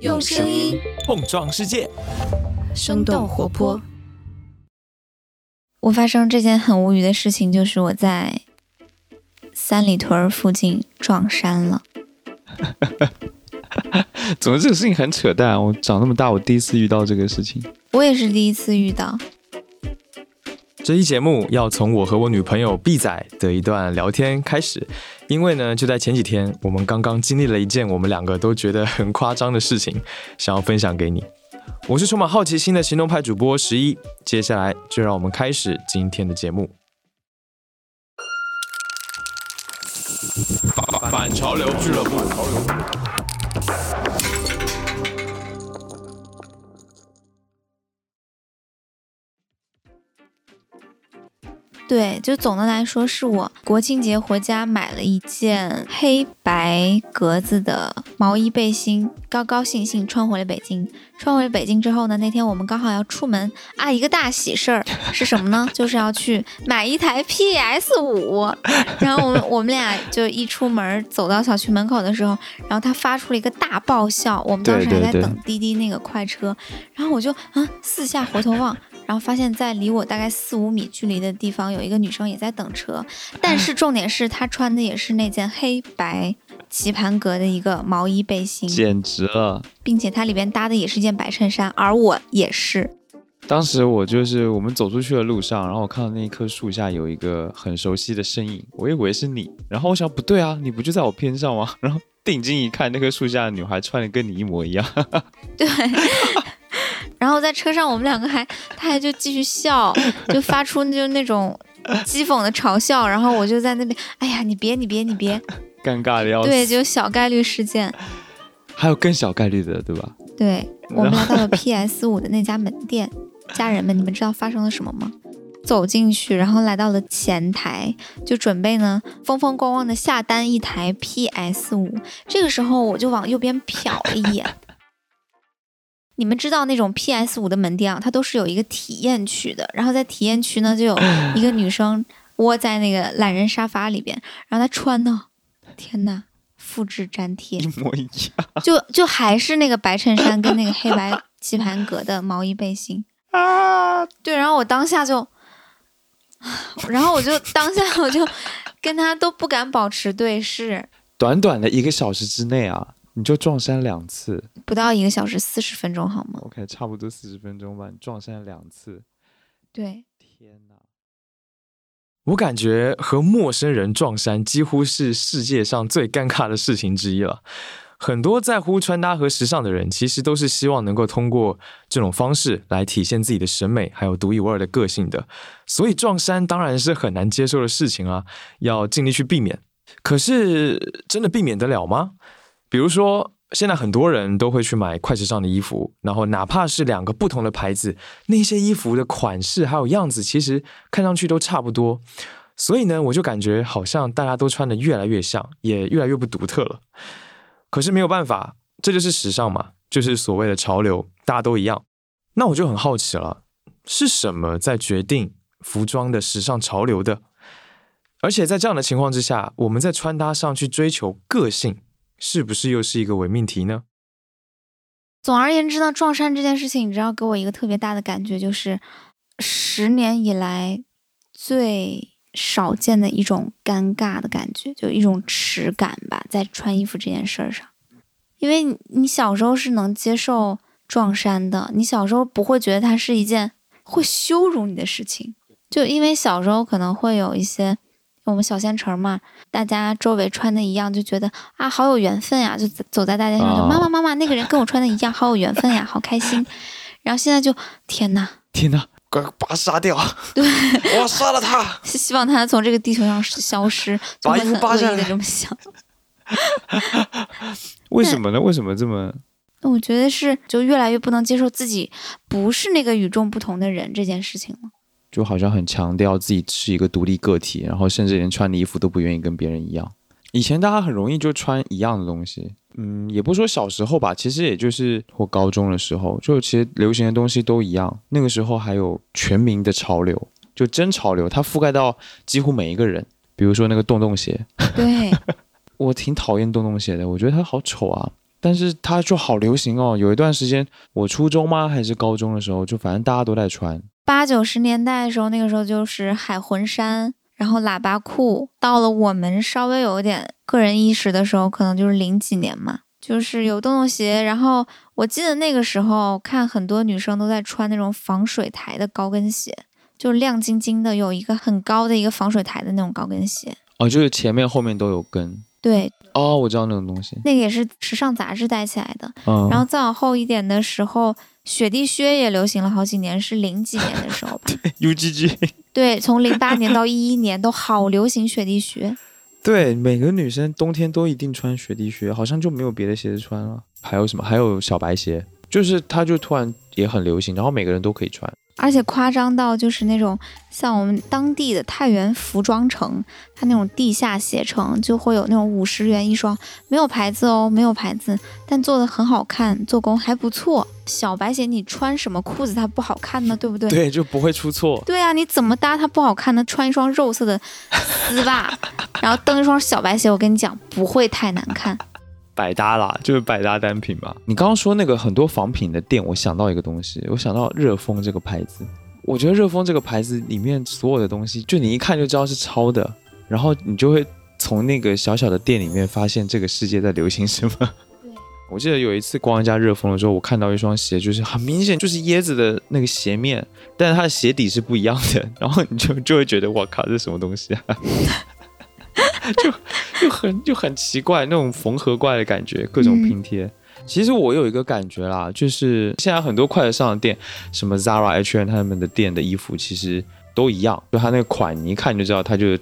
用声音碰撞世界，生动活泼。我发生这件很无语的事情，就是我在三里屯附近撞衫了。怎么这个事情很扯淡。我长那么大，我第一次遇到这个事情。我也是第一次遇到。这期节目要从我和我女朋友 B 仔的一段聊天开始，因为呢，就在前几天，我们刚刚经历了一件我们两个都觉得很夸张的事情，想要分享给你。我是充满好奇心的行动派主播十一，接下来就让我们开始今天的节目。反潮流俱乐部。对，就总的来说，是我国庆节回家买了一件黑白格子的毛衣背心，高高兴兴穿回了北京。穿回北京之后呢，那天我们刚好要出门啊，一个大喜事儿是什么呢？就是要去买一台 PS 五。然后我们我们俩就一出门走到小区门口的时候，然后他发出了一个大爆笑。我们当时还在等滴滴那个快车，然后我就啊四下回头望。然后发现，在离我大概四五米距离的地方，有一个女生也在等车。但是重点是，她穿的也是那件黑白棋盘格的一个毛衣背心，简直了！并且它里边搭的也是件白衬衫，而我也是。当时我就是我们走出去的路上，然后我看到那一棵树下有一个很熟悉的身影，我以为是你。然后我想，不对啊，你不就在我边上吗？然后定睛一看，那棵树下的女孩穿的跟你一模一样。对。然后在车上，我们两个还，他还就继续笑，就发出就那种讥讽的嘲笑。然后我就在那边，哎呀，你别，你别，你别，尴尬的要死。对，就小概率事件。还有更小概率的，对吧？对，我们来到了 PS 五的那家门店，家人们，你们知道发生了什么吗？走进去，然后来到了前台，就准备呢，风风光光的下单一台 PS 五。这个时候，我就往右边瞟了一眼。你们知道那种 PS 五的门店啊，它都是有一个体验区的。然后在体验区呢，就有 一个女生窝在那个懒人沙发里边，然后她穿的，天呐，复制粘贴一模一样，就就还是那个白衬衫跟那个黑白棋盘格的毛衣背心啊。对，然后我当下就，然后我就当下我就跟她都不敢保持对视。短短的一个小时之内啊。你就撞衫两次，不到一个小时，四十分钟好吗？OK，差不多四十分钟吧。你撞衫两次，对，天哪！我感觉和陌生人撞衫几乎是世界上最尴尬的事情之一了。很多在乎穿搭和时尚的人，其实都是希望能够通过这种方式来体现自己的审美，还有独一无二的个性的。所以撞衫当然是很难接受的事情啊，要尽力去避免。可是真的避免得了吗？比如说，现在很多人都会去买快时尚的衣服，然后哪怕是两个不同的牌子，那些衣服的款式还有样子，其实看上去都差不多。所以呢，我就感觉好像大家都穿的越来越像，也越来越不独特了。可是没有办法，这就是时尚嘛，就是所谓的潮流，大家都一样。那我就很好奇了，是什么在决定服装的时尚潮流的？而且在这样的情况之下，我们在穿搭上去追求个性。是不是又是一个伪命题呢？总而言之呢，撞衫这件事情，你知道给我一个特别大的感觉，就是十年以来最少见的一种尴尬的感觉，就一种耻感吧，在穿衣服这件事儿上。因为你小时候是能接受撞衫的，你小时候不会觉得它是一件会羞辱你的事情，就因为小时候可能会有一些。我们小县城嘛，大家周围穿的一样，就觉得啊，好有缘分呀！就走在大街上，就妈妈妈妈，那个人跟我穿的一样，好有缘分呀，好开心。然后现在就天哪，天哪，快把他杀掉！对，我要杀了他，希望他从这个地球上消失。把衣服扒下来，这么想。为什么呢？为什么这么？我觉得是，就越来越不能接受自己不是那个与众不同的人这件事情了。就好像很强调自己是一个独立个体，然后甚至连穿的衣服都不愿意跟别人一样。以前大家很容易就穿一样的东西，嗯，也不说小时候吧，其实也就是或高中的时候，就其实流行的东西都一样。那个时候还有全民的潮流，就真潮流，它覆盖到几乎每一个人。比如说那个洞洞鞋，对 我挺讨厌洞洞鞋的，我觉得它好丑啊。但是它就好流行哦。有一段时间，我初中吗还是高中的时候，就反正大家都在穿。八九十年代的时候，那个时候就是海魂衫，然后喇叭裤。到了我们稍微有点个人意识的时候，可能就是零几年嘛，就是有洞洞鞋。然后我记得那个时候看很多女生都在穿那种防水台的高跟鞋，就是亮晶晶的，有一个很高的一个防水台的那种高跟鞋。哦，就是前面后面都有跟。对，哦，我知道那种东西，那个也是时尚杂志带起来的。嗯，然后再往后一点的时候，雪地靴也流行了好几年，是零几年的时候吧？UGG。对，从零八年到一一年都好流行雪地靴。对，每个女生冬天都一定穿雪地靴，好像就没有别的鞋子穿了。还有什么？还有小白鞋，就是它就突然也很流行，然后每个人都可以穿。而且夸张到就是那种像我们当地的太原服装城，它那种地下鞋城就会有那种五十元一双，没有牌子哦，没有牌子，但做的很好看，做工还不错。小白鞋你穿什么裤子它不好看呢？对不对？对，就不会出错。对啊，你怎么搭它不好看呢？穿一双肉色的丝袜，然后蹬一双小白鞋，我跟你讲不会太难看。百搭啦，就是百搭单品嘛。你刚刚说那个很多仿品的店，我想到一个东西，我想到热风这个牌子。我觉得热风这个牌子里面所有的东西，就你一看就知道是抄的，然后你就会从那个小小的店里面发现这个世界在流行什么。我记得有一次逛一家热风的时候，我看到一双鞋，就是很明显就是椰子的那个鞋面，但是它的鞋底是不一样的，然后你就就会觉得我靠，这是什么东西啊？就就很就很奇怪那种缝合怪的感觉，各种拼贴。其实我有一个感觉啦，就是现在很多快时尚的店，什么 Zara、H&M 他们的店的衣服其实都一样，就它那个款，你一看就知道它就是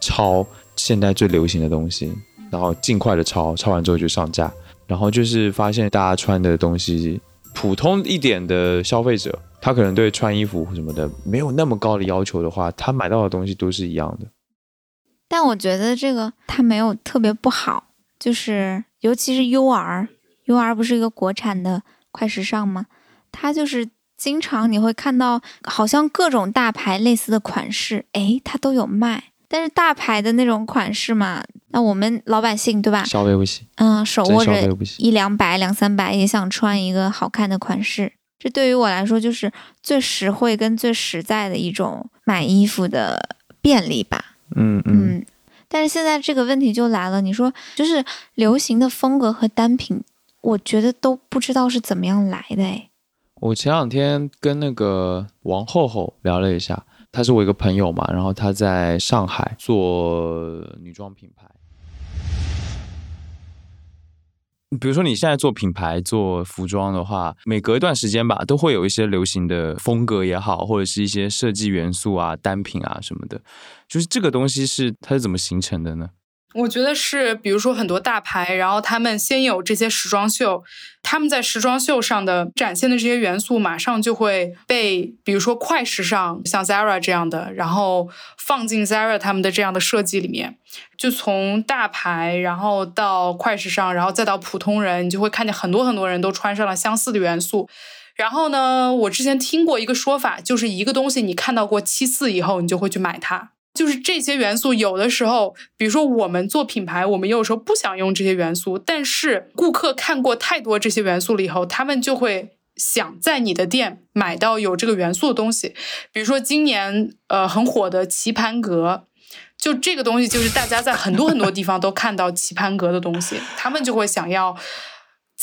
抄现在最流行的东西，然后尽快的抄，抄完之后就上架。然后就是发现大家穿的东西，普通一点的消费者，他可能对穿衣服什么的没有那么高的要求的话，他买到的东西都是一样的。但我觉得这个它没有特别不好，就是尤其是 UR，UR 不是一个国产的快时尚吗？它就是经常你会看到，好像各种大牌类似的款式，哎，它都有卖。但是大牌的那种款式嘛，那我们老百姓对吧？消费不起。嗯，手握着一两百、两三百，也想穿一个好看的款式。这对于我来说，就是最实惠跟最实在的一种买衣服的便利吧。嗯嗯，但是现在这个问题就来了，你说就是流行的风格和单品，我觉得都不知道是怎么样来的哎。我前两天跟那个王后后聊了一下，她是我一个朋友嘛，然后她在上海做女装品牌。比如说你现在做品牌做服装的话，每隔一段时间吧，都会有一些流行的风格也好，或者是一些设计元素啊、单品啊什么的。就是这个东西是它是怎么形成的呢？我觉得是，比如说很多大牌，然后他们先有这些时装秀，他们在时装秀上的展现的这些元素，马上就会被，比如说快时尚，像 Zara 这样的，然后放进 Zara 他们的这样的设计里面。就从大牌，然后到快时尚，然后再到普通人，你就会看见很多很多人都穿上了相似的元素。然后呢，我之前听过一个说法，就是一个东西你看到过七次以后，你就会去买它。就是这些元素，有的时候，比如说我们做品牌，我们有时候不想用这些元素，但是顾客看过太多这些元素了以后，他们就会想在你的店买到有这个元素的东西。比如说今年呃很火的棋盘格，就这个东西就是大家在很多很多地方都看到棋盘格的东西，他们就会想要。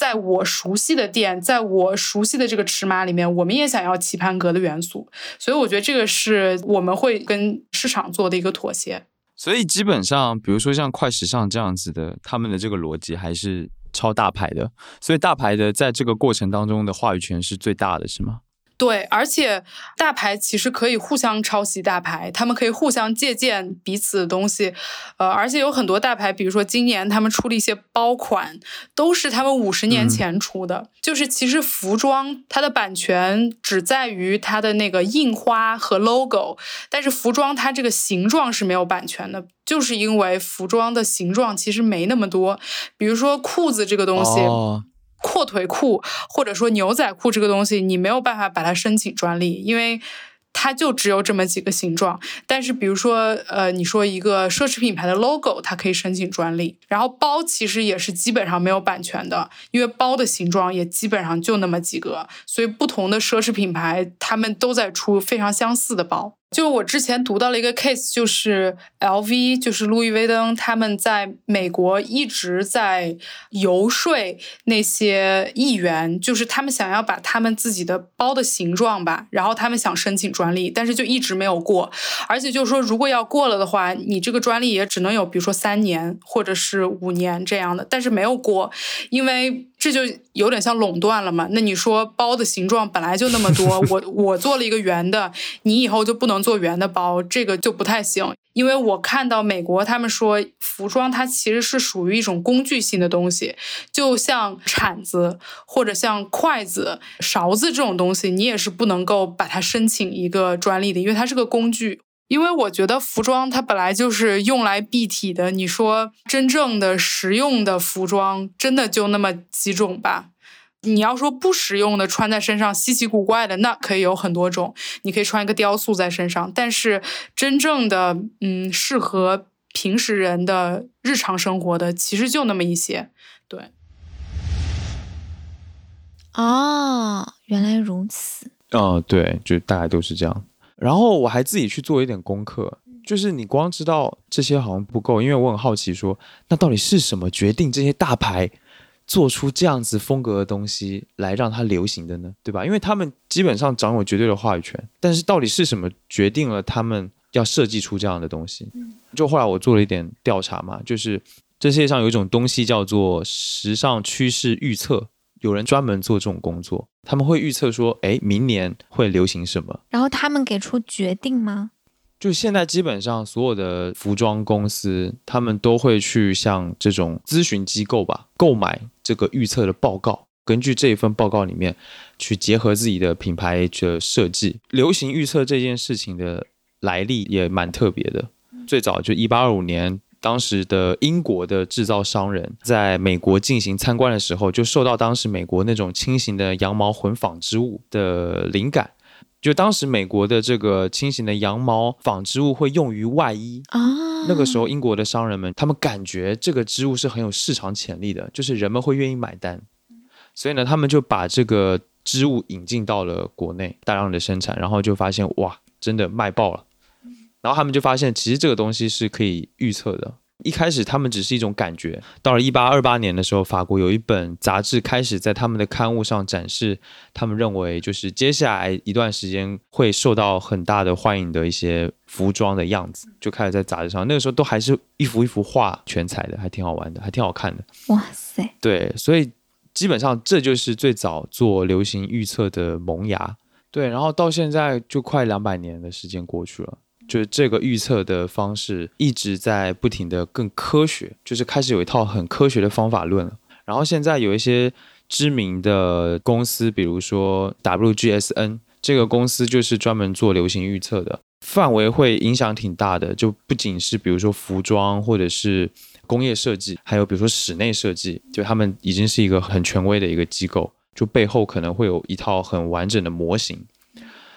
在我熟悉的店，在我熟悉的这个尺码里面，我们也想要棋盘格的元素，所以我觉得这个是我们会跟市场做的一个妥协。所以基本上，比如说像快时尚这样子的，他们的这个逻辑还是超大牌的，所以大牌的在这个过程当中的话语权是最大的，是吗？对，而且大牌其实可以互相抄袭，大牌他们可以互相借鉴彼此的东西，呃，而且有很多大牌，比如说今年他们出了一些包款，都是他们五十年前出的。就是其实服装它的版权只在于它的那个印花和 logo，但是服装它这个形状是没有版权的，就是因为服装的形状其实没那么多，比如说裤子这个东西。阔腿裤或者说牛仔裤这个东西，你没有办法把它申请专利，因为它就只有这么几个形状。但是比如说，呃，你说一个奢侈品牌的 logo，它可以申请专利。然后包其实也是基本上没有版权的，因为包的形状也基本上就那么几个，所以不同的奢侈品牌他们都在出非常相似的包。就我之前读到了一个 case，就是 L V，就是路易威登，他们在美国一直在游说那些议员，就是他们想要把他们自己的包的形状吧，然后他们想申请专利，但是就一直没有过。而且就是说，如果要过了的话，你这个专利也只能有，比如说三年或者是五年这样的，但是没有过，因为。这就有点像垄断了嘛？那你说包的形状本来就那么多，我我做了一个圆的，你以后就不能做圆的包，这个就不太行。因为我看到美国他们说，服装它其实是属于一种工具性的东西，就像铲子或者像筷子、勺子这种东西，你也是不能够把它申请一个专利的，因为它是个工具。因为我觉得服装它本来就是用来蔽体的，你说真正的实用的服装，真的就那么几种吧？你要说不实用的，穿在身上稀奇古怪的，那可以有很多种。你可以穿一个雕塑在身上，但是真正的嗯，适合平时人的日常生活的，其实就那么一些。对。哦，原来如此。嗯，对，就大概都是这样。然后我还自己去做一点功课，就是你光知道这些好像不够，因为我很好奇，说那到底是什么决定这些大牌做出这样子风格的东西来让它流行的呢？对吧？因为他们基本上掌有绝对的话语权，但是到底是什么决定了他们要设计出这样的东西？就后来我做了一点调查嘛，就是这世界上有一种东西叫做时尚趋势预测。有人专门做这种工作，他们会预测说，哎，明年会流行什么，然后他们给出决定吗？就现在基本上所有的服装公司，他们都会去向这种咨询机构吧购买这个预测的报告，根据这一份报告里面去结合自己的品牌的设计。流行预测这件事情的来历也蛮特别的，最早就一八二五年。当时的英国的制造商人在美国进行参观的时候，就受到当时美国那种轻型的羊毛混纺织物的灵感。就当时美国的这个轻型的羊毛纺织物会用于外衣啊。那个时候，英国的商人们他们感觉这个织物是很有市场潜力的，就是人们会愿意买单。所以呢，他们就把这个织物引进到了国内，大量的生产，然后就发现哇，真的卖爆了。然后他们就发现，其实这个东西是可以预测的。一开始他们只是一种感觉。到了一八二八年的时候，法国有一本杂志开始在他们的刊物上展示，他们认为就是接下来一段时间会受到很大的欢迎的一些服装的样子，就开始在杂志上。那个时候都还是一幅一幅画全彩的，还挺好玩的，还挺好看的。哇塞！对，所以基本上这就是最早做流行预测的萌芽。对，然后到现在就快两百年的时间过去了。就是这个预测的方式一直在不停的更科学，就是开始有一套很科学的方法论了。然后现在有一些知名的公司，比如说 WGSN 这个公司就是专门做流行预测的，范围会影响挺大的。就不仅是比如说服装或者是工业设计，还有比如说室内设计，就他们已经是一个很权威的一个机构，就背后可能会有一套很完整的模型，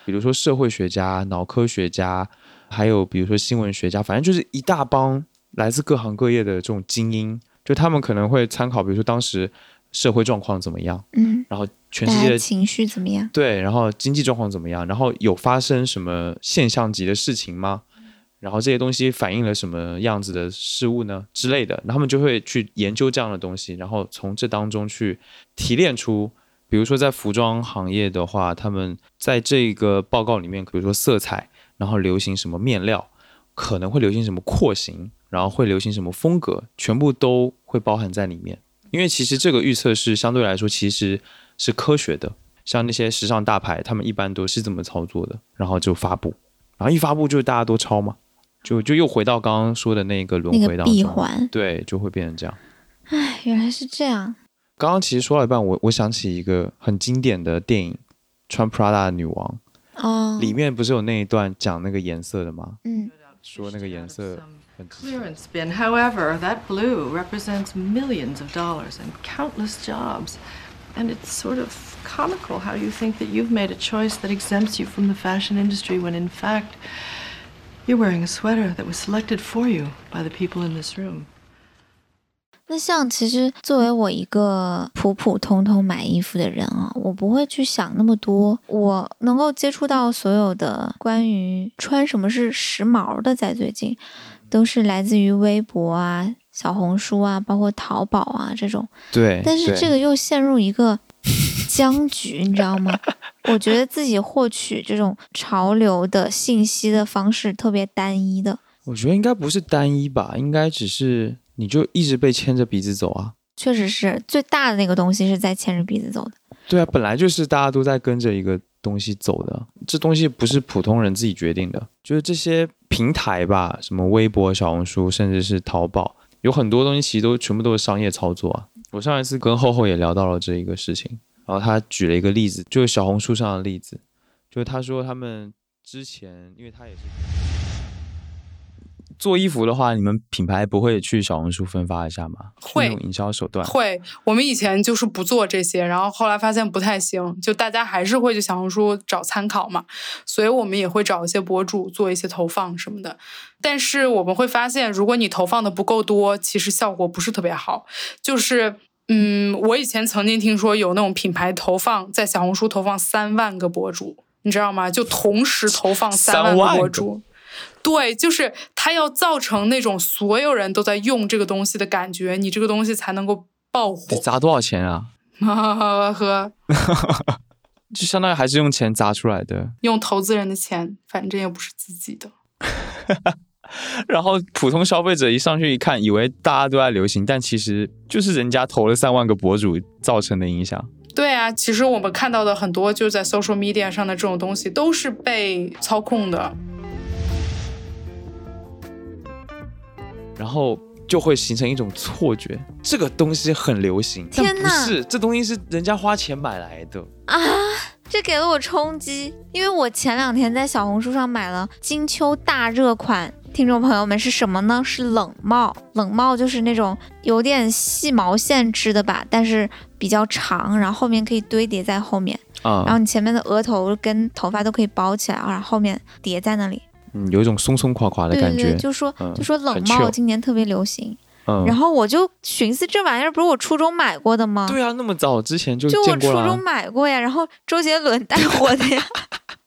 比如说社会学家、脑科学家。还有比如说新闻学家，反正就是一大帮来自各行各业的这种精英，就他们可能会参考，比如说当时社会状况怎么样，嗯，然后全世界的情绪怎么样，对，然后经济状况怎么样，然后有发生什么现象级的事情吗？然后这些东西反映了什么样子的事物呢之类的，他们就会去研究这样的东西，然后从这当中去提炼出，比如说在服装行业的话，他们在这个报告里面，比如说色彩。然后流行什么面料，可能会流行什么廓形，然后会流行什么风格，全部都会包含在里面。因为其实这个预测是相对来说其实是科学的，像那些时尚大牌，他们一般都是这么操作的，然后就发布，然后一发布就大家都抄嘛，就就又回到刚刚说的那个轮回当中，闭环，对，就会变成这样。唉，原来是这样。刚刚其实说了一半，我我想起一个很经典的电影《穿 Prada 的女王》。哦，里面不是有那一段讲那个颜色的吗？嗯，说那个颜色。Clearance bin. However, that blue represents millions of dollars and countless jobs. And it's sort of comical how you think that you've made a choice that exempts you from the fashion industry when in fact you're wearing a sweater that was selected for you by the people in this room. 那像其实作为我一个普普通通买衣服的人啊，我不会去想那么多。我能够接触到所有的关于穿什么是时髦的，在最近都是来自于微博啊、小红书啊，包括淘宝啊这种。对，但是这个又陷入一个僵局，你知道吗？我觉得自己获取这种潮流的信息的方式特别单一的。我觉得应该不是单一吧，应该只是。你就一直被牵着鼻子走啊！确实是最大的那个东西是在牵着鼻子走的。对啊，本来就是大家都在跟着一个东西走的，这东西不是普通人自己决定的。就是这些平台吧，什么微博、小红书，甚至是淘宝，有很多东西其实都全部都是商业操作啊。我上一次跟厚厚也聊到了这一个事情，然后他举了一个例子，就是小红书上的例子，就是他说他们之前，因为他也是。做衣服的话，你们品牌不会去小红书分发一下吗？会用营销手段。会，我们以前就是不做这些，然后后来发现不太行，就大家还是会去小红书找参考嘛，所以我们也会找一些博主做一些投放什么的。但是我们会发现，如果你投放的不够多，其实效果不是特别好。就是，嗯，我以前曾经听说有那种品牌投放在小红书投放三万个博主，你知道吗？就同时投放三万个博主。对，就是它要造成那种所有人都在用这个东西的感觉，你这个东西才能够爆火。得砸多少钱啊？呵，就相当于还是用钱砸出来的，用投资人的钱，反正又不是自己的。然后普通消费者一上去一看，以为大家都在流行，但其实就是人家投了三万个博主造成的影响。对啊，其实我们看到的很多就在 social media 上的这种东西，都是被操控的。然后就会形成一种错觉，这个东西很流行。天哪，不是，这东西是人家花钱买来的啊！这给了我冲击，因为我前两天在小红书上买了金秋大热款。听众朋友们是什么呢？是冷帽。冷帽就是那种有点细毛线织的吧，但是比较长，然后后面可以堆叠在后面啊。然后你前面的额头跟头发都可以包起来，然后后面叠在那里。嗯，有一种松松垮垮的感觉。就说就说冷帽今年特别流行，然后我就寻思这玩意儿不是我初中买过的吗？对啊，那么早之前就就我初中买过呀。然后周杰伦带火的呀，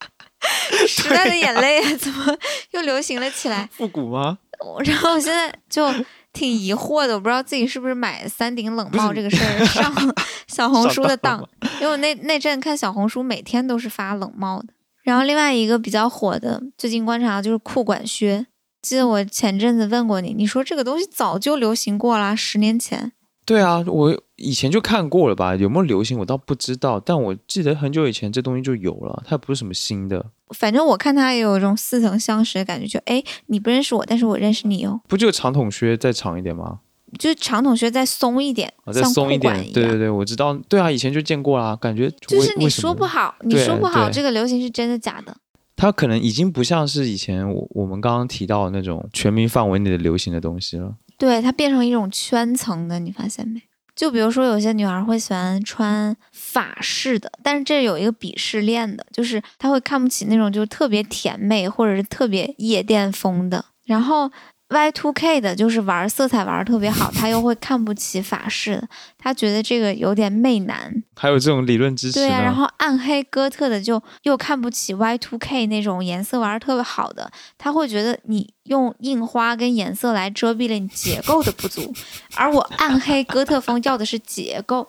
时代的眼泪啊怎么又流行了起来？复古吗？然后我现在就挺疑惑的，我不知道自己是不是买三顶冷帽这个事儿上 小红书的当，因为我那那阵看小红书每天都是发冷帽的。然后另外一个比较火的，最近观察就是裤管靴。记得我前阵子问过你，你说这个东西早就流行过了，十年前。对啊，我以前就看过了吧？有没有流行我倒不知道，但我记得很久以前这东西就有了，它不是什么新的。反正我看它也有一种似曾相识的感觉，就哎，你不认识我，但是我认识你哦。不就长筒靴再长一点吗？就是长筒靴再松一点，再松一点，对对对，我知道，对啊，以前就见过啦，感觉就是你说不好，你说不好，这个流行是真的假的？它可能已经不像是以前我我们刚刚提到的那种全民范围内的流行的东西了。对，它变成一种圈层的，你发现没？就比如说有些女孩会喜欢穿法式的，但是这有一个鄙视链的，就是她会看不起那种就特别甜美或者是特别夜店风的，然后。Y two K 的就是玩色彩玩的特别好，他又会看不起法式，他觉得这个有点媚男。还有这种理论支持。对呀，然后暗黑哥特的就又看不起 Y two K 那种颜色玩的特别好的，他会觉得你用印花跟颜色来遮蔽了你结构的不足，而我暗黑哥特风要的是结构。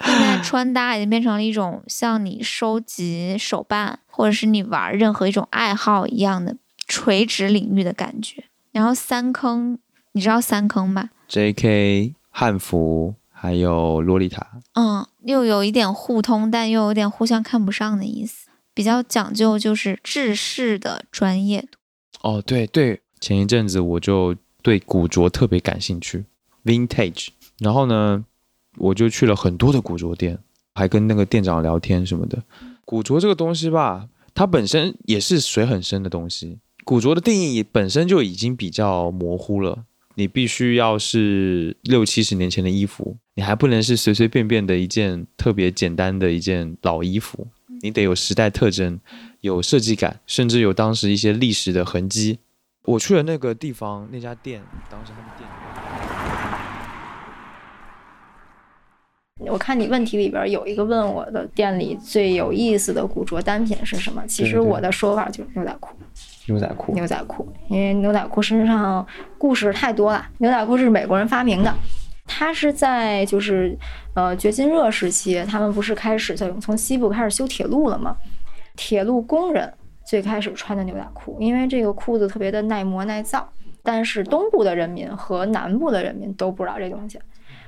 现在穿搭已经变成了一种像你收集手办或者是你玩任何一种爱好一样的垂直领域的感觉。然后三坑，你知道三坑吧？J.K. 汉服还有洛丽塔，嗯，又有一点互通，但又有点互相看不上的意思。比较讲究就是制式的专业度。哦，对对，前一阵子我就对古着特别感兴趣，Vintage。然后呢，我就去了很多的古着店，还跟那个店长聊天什么的。古着这个东西吧，它本身也是水很深的东西。古着的定义本身就已经比较模糊了，你必须要是六七十年前的衣服，你还不能是随随便便的一件特别简单的一件老衣服，你得有时代特征，有设计感，甚至有当时一些历史的痕迹。我去了那个地方，那家店，当时他们店。我看你问题里边有一个问我的店里最有意思的古着单品是什么？其实我的说法就是牛仔裤。牛仔裤，牛仔裤，因为牛仔裤身上故事太多了。牛仔裤是美国人发明的，它是在就是呃掘金热时期，他们不是开始从从西部开始修铁路了吗？铁路工人最开始穿的牛仔裤，因为这个裤子特别的耐磨耐造。但是东部的人民和南部的人民都不知道这东西。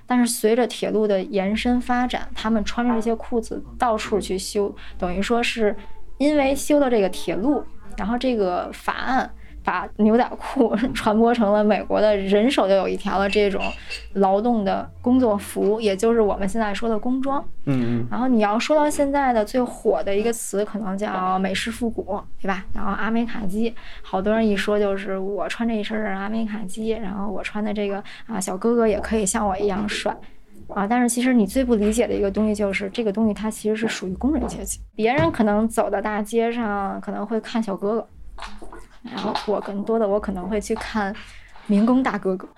但是随着铁路的延伸发展，他们穿着这些裤子到处去修，等于说是因为修了这个铁路。然后这个法案把牛仔裤 传播成了美国的人手就有一条的这种劳动的工作服，也就是我们现在说的工装。嗯嗯。然后你要说到现在的最火的一个词，可能叫美式复古，对吧？然后阿美卡基，好多人一说就是我穿这一身阿美卡基，然后我穿的这个啊，小哥哥也可以像我一样帅。啊，但是其实你最不理解的一个东西就是这个东西，它其实是属于工人阶级。别人可能走到大街上，可能会看小哥哥，然后我更多的我可能会去看民工大哥哥，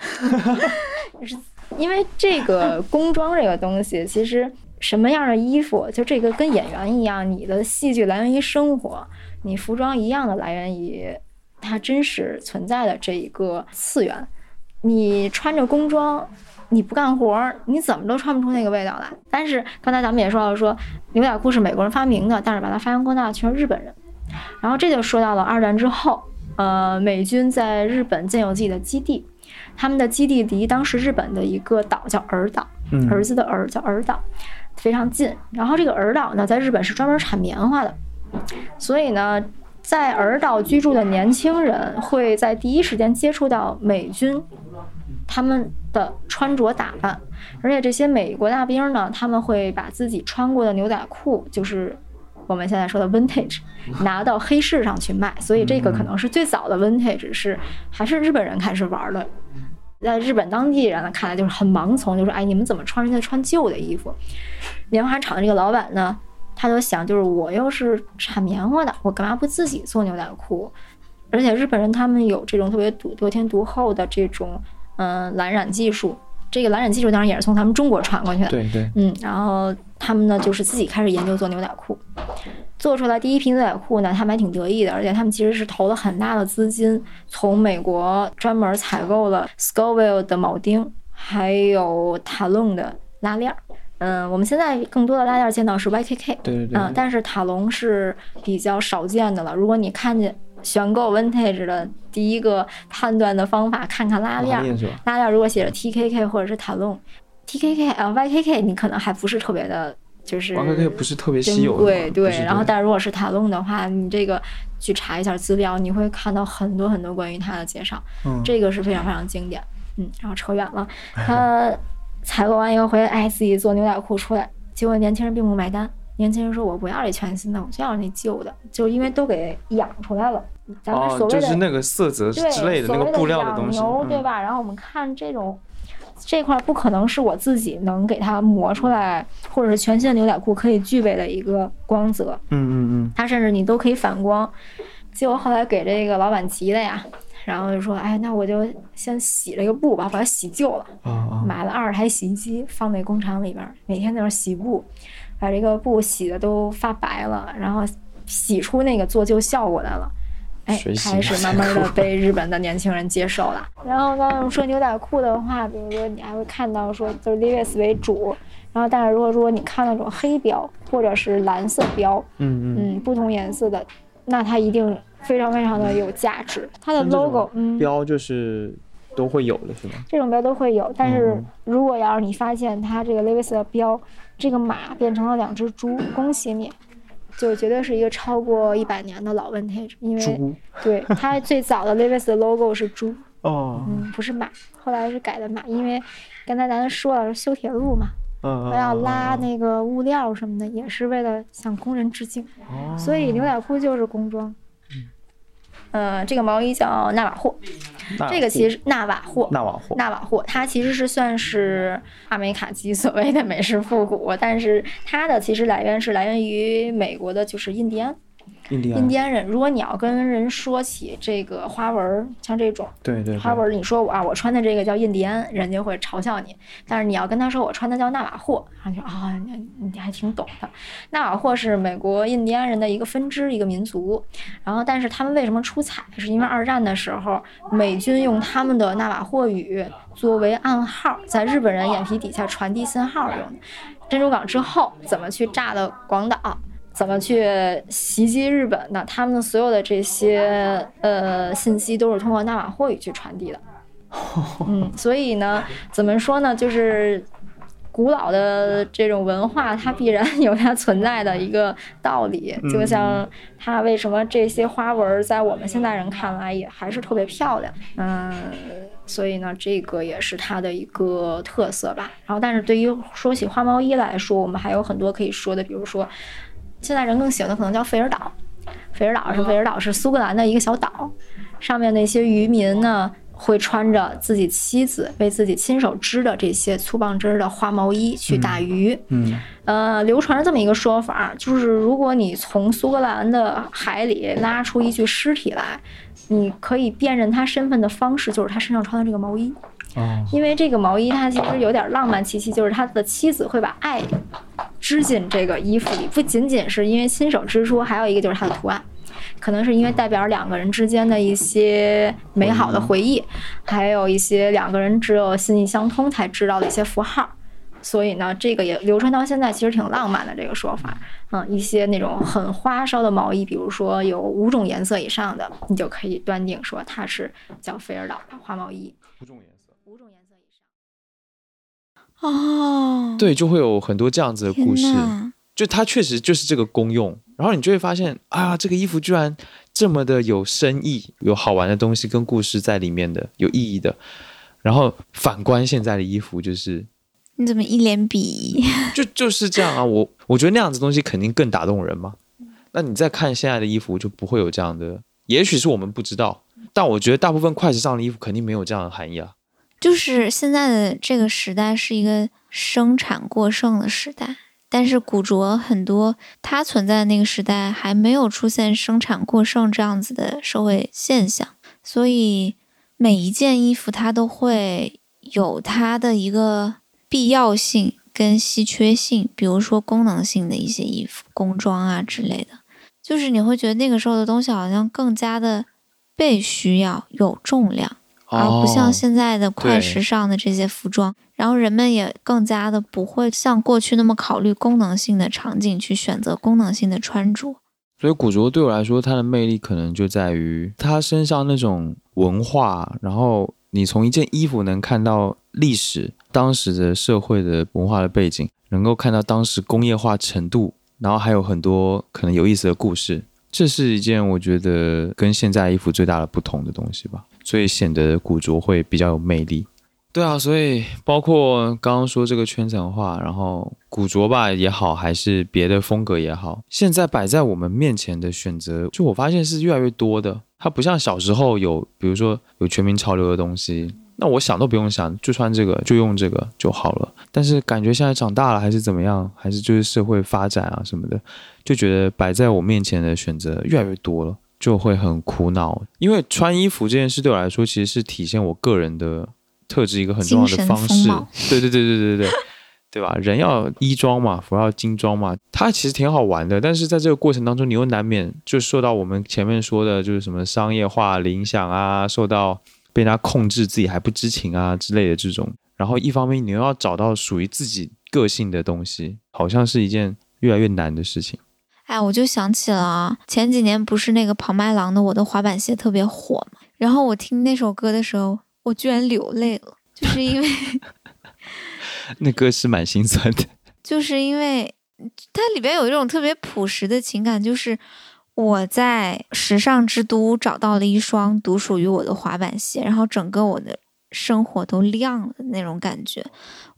就是因为这个工装这个东西，其实什么样的衣服，就这个跟演员一样，你的戏剧来源于生活，你服装一样的来源于它真实存在的这一个次元，你穿着工装。你不干活儿，你怎么都穿不出那个味道来。但是刚才咱们也说到，说牛仔裤是美国人发明的，但是把它发扬光大的全是日本人。然后这就说到了二战之后，呃，美军在日本建有自己的基地，他们的基地离当时日本的一个岛叫儿岛，儿子的儿叫儿岛，非常近。然后这个儿岛呢，在日本是专门产棉花的，所以呢，在儿岛居住的年轻人会在第一时间接触到美军。他们的穿着打扮，而且这些美国大兵呢，他们会把自己穿过的牛仔裤，就是我们现在说的 vintage，拿到黑市上去卖。所以这个可能是最早的 vintage，是还是日本人开始玩的。在日本当地人看来就是很盲从，就说哎，你们怎么穿人家穿旧的衣服？棉花厂的这个老板呢，他就想，就是我又是产棉花的，我干嘛不自己做牛仔裤？而且日本人他们有这种特别独得天独厚的这种。嗯，蓝染技术，这个蓝染技术当然也是从他们中国传过去的。对对。嗯，然后他们呢，就是自己开始研究做牛仔裤，做出来第一批牛仔裤呢，他们还挺得意的，而且他们其实是投了很大的资金，从美国专门采购了 Scoville 的铆钉，还有 Talon 的拉链。嗯，我们现在更多的拉链见到是 YKK。对对对。嗯，但是塔龙是比较少见的了。如果你看见。选购 vintage 的第一个判断的方法，看看拉链。拉链如果写着 TKK 或者是塔隆，TKK 啊 YKK，你可能还不是特别的，就是 YKK 不是特别稀有。对对，然后但如果是塔隆的话，你这个去查一下资料，你会看到很多很多关于它的介绍。嗯，这个是非常非常经典。嗯，然后扯远了，他采购完以后回来，哎，自己做牛仔裤出来，结果年轻人并不买单。年轻人说：“我不要这全新的，我就要那旧的，就因为都给养出来了。咱们所谓的就是那个色泽之类的那个布料的东西，对吧？然后我们看这种这块不可能是我自己能给它磨出来，或者是全新的牛仔裤可以具备的一个光泽。嗯嗯嗯，它甚至你都可以反光。结果后来给这个老板急的呀，然后就说：哎，那我就先洗这个布吧，把它洗旧了。买了二十台洗衣机放在工厂里边，每天在那洗布。”把这个布洗的都发白了，然后洗出那个做旧效果来了，哎，开始慢慢的被日本的年轻人接受了。然后刚才我们说牛仔裤的话，比如说你还会看到说就是 Levi's 为主，然后但是如果说你看那种黑标或者是蓝色标，嗯嗯，不同颜色的，那它一定非常非常的有价值。它的 logo 标就是都会有的是吗？这种标都会有，但是如果要是你发现它这个 Levi's 的标。这个马变成了两只猪，恭喜你，就绝对是一个超过一百年的老 vintage，因为对它最早的 Levi's 的 logo 是猪哦，嗯，不是马，后来是改的马，因为刚才咱说了修铁路嘛，嗯，要拉那个物料什么的，也是为了向工人致敬，所以牛仔裤就是工装。呃，这个毛衣叫纳瓦霍，这个其实纳瓦霍，纳瓦霍，纳瓦霍，它其实是算是阿美卡基所谓的美式复古，但是它的其实来源是来源于美国的，就是印第安。印第安印第安人，如果你要跟人说起这个花纹儿，像这种对对花纹儿，你说我啊，我穿的这个叫印第安，人家会嘲笑你。但是你要跟他说我穿的叫纳瓦霍，他就啊，你你还挺懂的。纳瓦霍是美国印第安人的一个分支，一个民族。然后，但是他们为什么出彩？是因为二战的时候，美军用他们的纳瓦霍语作为暗号，在日本人眼皮底下传递信号用的。珍珠港之后，怎么去炸的广岛？怎么去袭击日本的？他们的所有的这些呃信息都是通过纳瓦霍语去传递的。嗯，所以呢，怎么说呢？就是古老的这种文化，它必然有它存在的一个道理。就像它为什么这些花纹在我们现代人看来也还是特别漂亮。嗯，所以呢，这个也是它的一个特色吧。然后，但是对于说起花毛衣来说，我们还有很多可以说的，比如说。现在人更喜欢的可能叫费尔岛，费尔岛是费尔岛是苏格兰的一个小岛，上面那些渔民呢会穿着自己妻子为自己亲手织的这些粗棒织的花毛衣去打鱼。嗯，呃，流传着这么一个说法，就是如果你从苏格兰的海里拉出一具尸体来，你可以辨认他身份的方式就是他身上穿的这个毛衣。哦，因为这个毛衣它其实有点浪漫气息，就是他的妻子会把爱织进这个衣服里，不仅仅是因为亲手织出，还有一个就是它的图案，可能是因为代表两个人之间的一些美好的回忆，还有一些两个人只有心意相通才知道的一些符号，所以呢，这个也流传到现在，其实挺浪漫的这个说法。嗯，一些那种很花哨的毛衣，比如说有五种颜色以上的，你就可以断定说它是叫菲尔岛的花毛衣。哦，对，就会有很多这样子的故事，就它确实就是这个功用，然后你就会发现啊，这个衣服居然这么的有深意，有好玩的东西跟故事在里面的，有意义的。然后反观现在的衣服，就是你怎么一脸鄙夷？就就是这样啊，我我觉得那样子东西肯定更打动人嘛。那你再看现在的衣服，就不会有这样的，也许是我们不知道，但我觉得大部分快时尚的衣服肯定没有这样的含义啊。就是现在的这个时代是一个生产过剩的时代，但是古着很多它存在那个时代还没有出现生产过剩这样子的社会现象，所以每一件衣服它都会有它的一个必要性跟稀缺性，比如说功能性的一些衣服、工装啊之类的，就是你会觉得那个时候的东西好像更加的被需要，有重量。而不像现在的快时尚的这些服装，然后人们也更加的不会像过去那么考虑功能性的场景去选择功能性的穿着。所以古着对我来说，它的魅力可能就在于它身上那种文化，然后你从一件衣服能看到历史、当时的社会的文化的背景，能够看到当时工业化程度，然后还有很多可能有意思的故事。这是一件我觉得跟现在衣服最大的不同的东西吧。所以显得古着会比较有魅力。对啊，所以包括刚刚说这个圈层化，然后古着吧也好，还是别的风格也好，现在摆在我们面前的选择，就我发现是越来越多的。它不像小时候有，比如说有全民潮流的东西，那我想都不用想，就穿这个，就用这个就好了。但是感觉现在长大了，还是怎么样，还是就是社会发展啊什么的，就觉得摆在我面前的选择越来越多了。就会很苦恼，因为穿衣服这件事对我来说，其实是体现我个人的特质一个很重要的方式。对对对对对对对，吧？人要衣装嘛，服要精装嘛，它其实挺好玩的。但是在这个过程当中，你又难免就受到我们前面说的，就是什么商业化影响啊，受到被他控制，自己还不知情啊之类的这种。然后一方面，你又要找到属于自己个性的东西，好像是一件越来越难的事情。哎，我就想起了前几年不是那个庞麦郎的《我的滑板鞋》特别火嘛，然后我听那首歌的时候，我居然流泪了，就是因为 那歌是蛮心酸的，就是因为它里边有一种特别朴实的情感，就是我在时尚之都找到了一双独属于我的滑板鞋，然后整个我的生活都亮了那种感觉。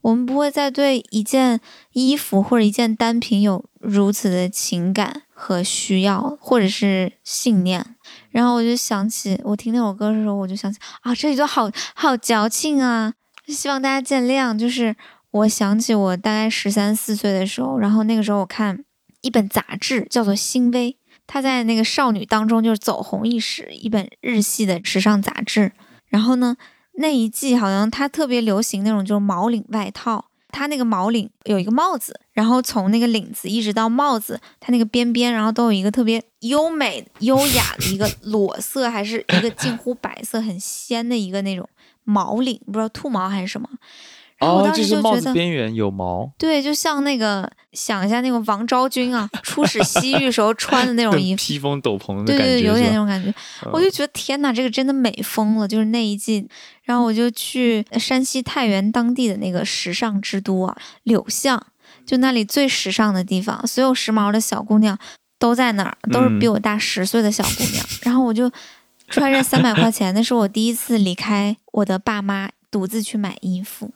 我们不会再对一件衣服或者一件单品有如此的情感，和需要，或者是信念。然后我就想起，我听那首歌的时候，我就想起啊，这里就好好矫情啊！希望大家见谅。就是我想起我大概十三四岁的时候，然后那个时候我看一本杂志，叫做《新微》，它在那个少女当中就是走红一时，一本日系的时尚杂志。然后呢，那一季好像它特别流行那种就是毛领外套。它那个毛领有一个帽子，然后从那个领子一直到帽子，它那个边边，然后都有一个特别优美、优雅的一个裸色，还是一个近乎白色、很仙的一个那种毛领，不知道兔毛还是什么。哦，就是帽子边缘有毛，对，就像那个想一下那个王昭君啊，出使西域时候穿的那种衣服，披风斗篷的感觉，对对，有点那种感觉。我就觉得天哪，这个真的美疯了。就是那一季，然后我就去山西太原当地的那个时尚之都啊，柳巷，就那里最时尚的地方，所有时髦的小姑娘都在那儿，都是比我大十岁的小姑娘。然后我就穿着三百块钱，那是我第一次离开我的爸妈，独自去买衣服。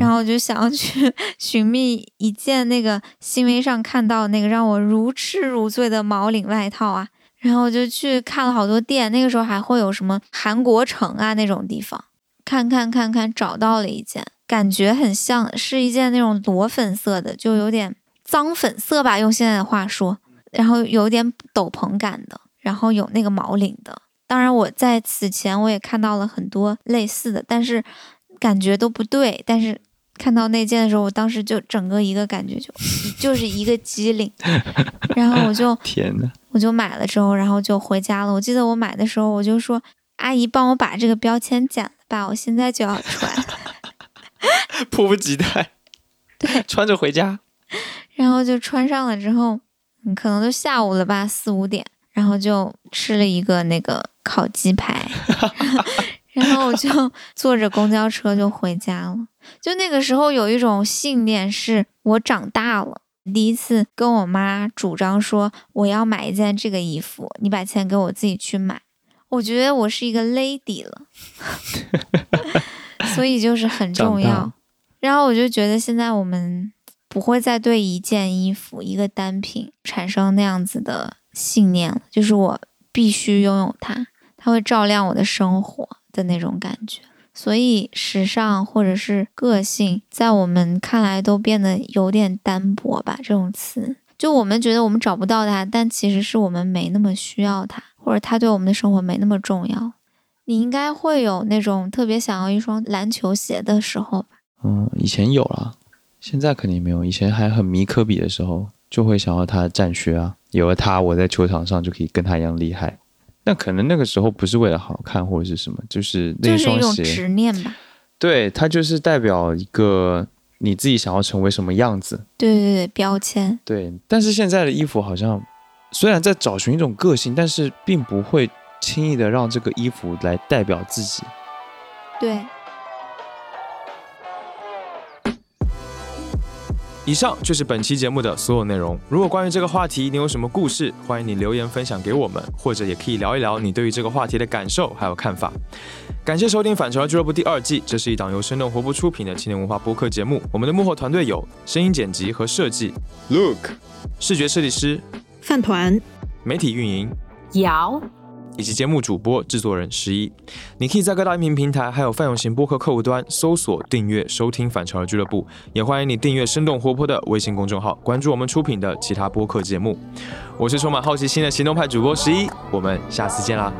然后我就想要去 寻觅一件那个新闻上看到那个让我如痴如醉的毛领外套啊，然后我就去看了好多店，那个时候还会有什么韩国城啊那种地方，看看看看找到了一件，感觉很像是一件那种裸粉色的，就有点脏粉色吧，用现在的话说，然后有点斗篷感的，然后有那个毛领的。当然我在此前我也看到了很多类似的，但是。感觉都不对，但是看到那件的时候，我当时就整个一个感觉就 就是一个机灵，然后我就 天呐，我就买了之后，然后就回家了。我记得我买的时候，我就说阿姨帮我把这个标签剪了吧，我现在就要穿，迫不及待，对，穿着回家，然后就穿上了之后，嗯，可能都下午了吧，四五点，然后就吃了一个那个烤鸡排。然后我就 坐着公交车就回家了。就那个时候有一种信念，是我长大了，第一次跟我妈主张说我要买一件这个衣服，你把钱给我自己去买。我觉得我是一个 lady 了，所以就是很重要。然后我就觉得现在我们不会再对一件衣服、一个单品产生那样子的信念了，就是我必须拥有它，它会照亮我的生活。的那种感觉，所以时尚或者是个性，在我们看来都变得有点单薄吧。这种词，就我们觉得我们找不到它，但其实是我们没那么需要它，或者它对我们的生活没那么重要。你应该会有那种特别想要一双篮球鞋的时候吧？嗯，以前有了，现在肯定没有。以前还很迷科比的时候，就会想要他的战靴啊，有了它，我在球场上就可以跟他一样厉害。那可能那个时候不是为了好看或者是什么，就是那双鞋，执念吧。对，它就是代表一个你自己想要成为什么样子。对对对，标签。对，但是现在的衣服好像虽然在找寻一种个性，但是并不会轻易的让这个衣服来代表自己。对。以上就是本期节目的所有内容。如果关于这个话题你有什么故事，欢迎你留言分享给我们，或者也可以聊一聊你对于这个话题的感受还有看法。感谢收听《反潮流俱乐部》第二季，这是一档由生动活泼出品的青年文化播客节目。我们的幕后团队有声音剪辑和设计，Look，视觉设计师，饭团，媒体运营，瑶。以及节目主播、制作人十一，你可以在各大音频平台还有泛用型播客客户端搜索订阅收听反潮俱乐部，也欢迎你订阅生动活泼的微信公众号，关注我们出品的其他播客节目。我是充满好奇心的行动派主播十一，我们下次见啦。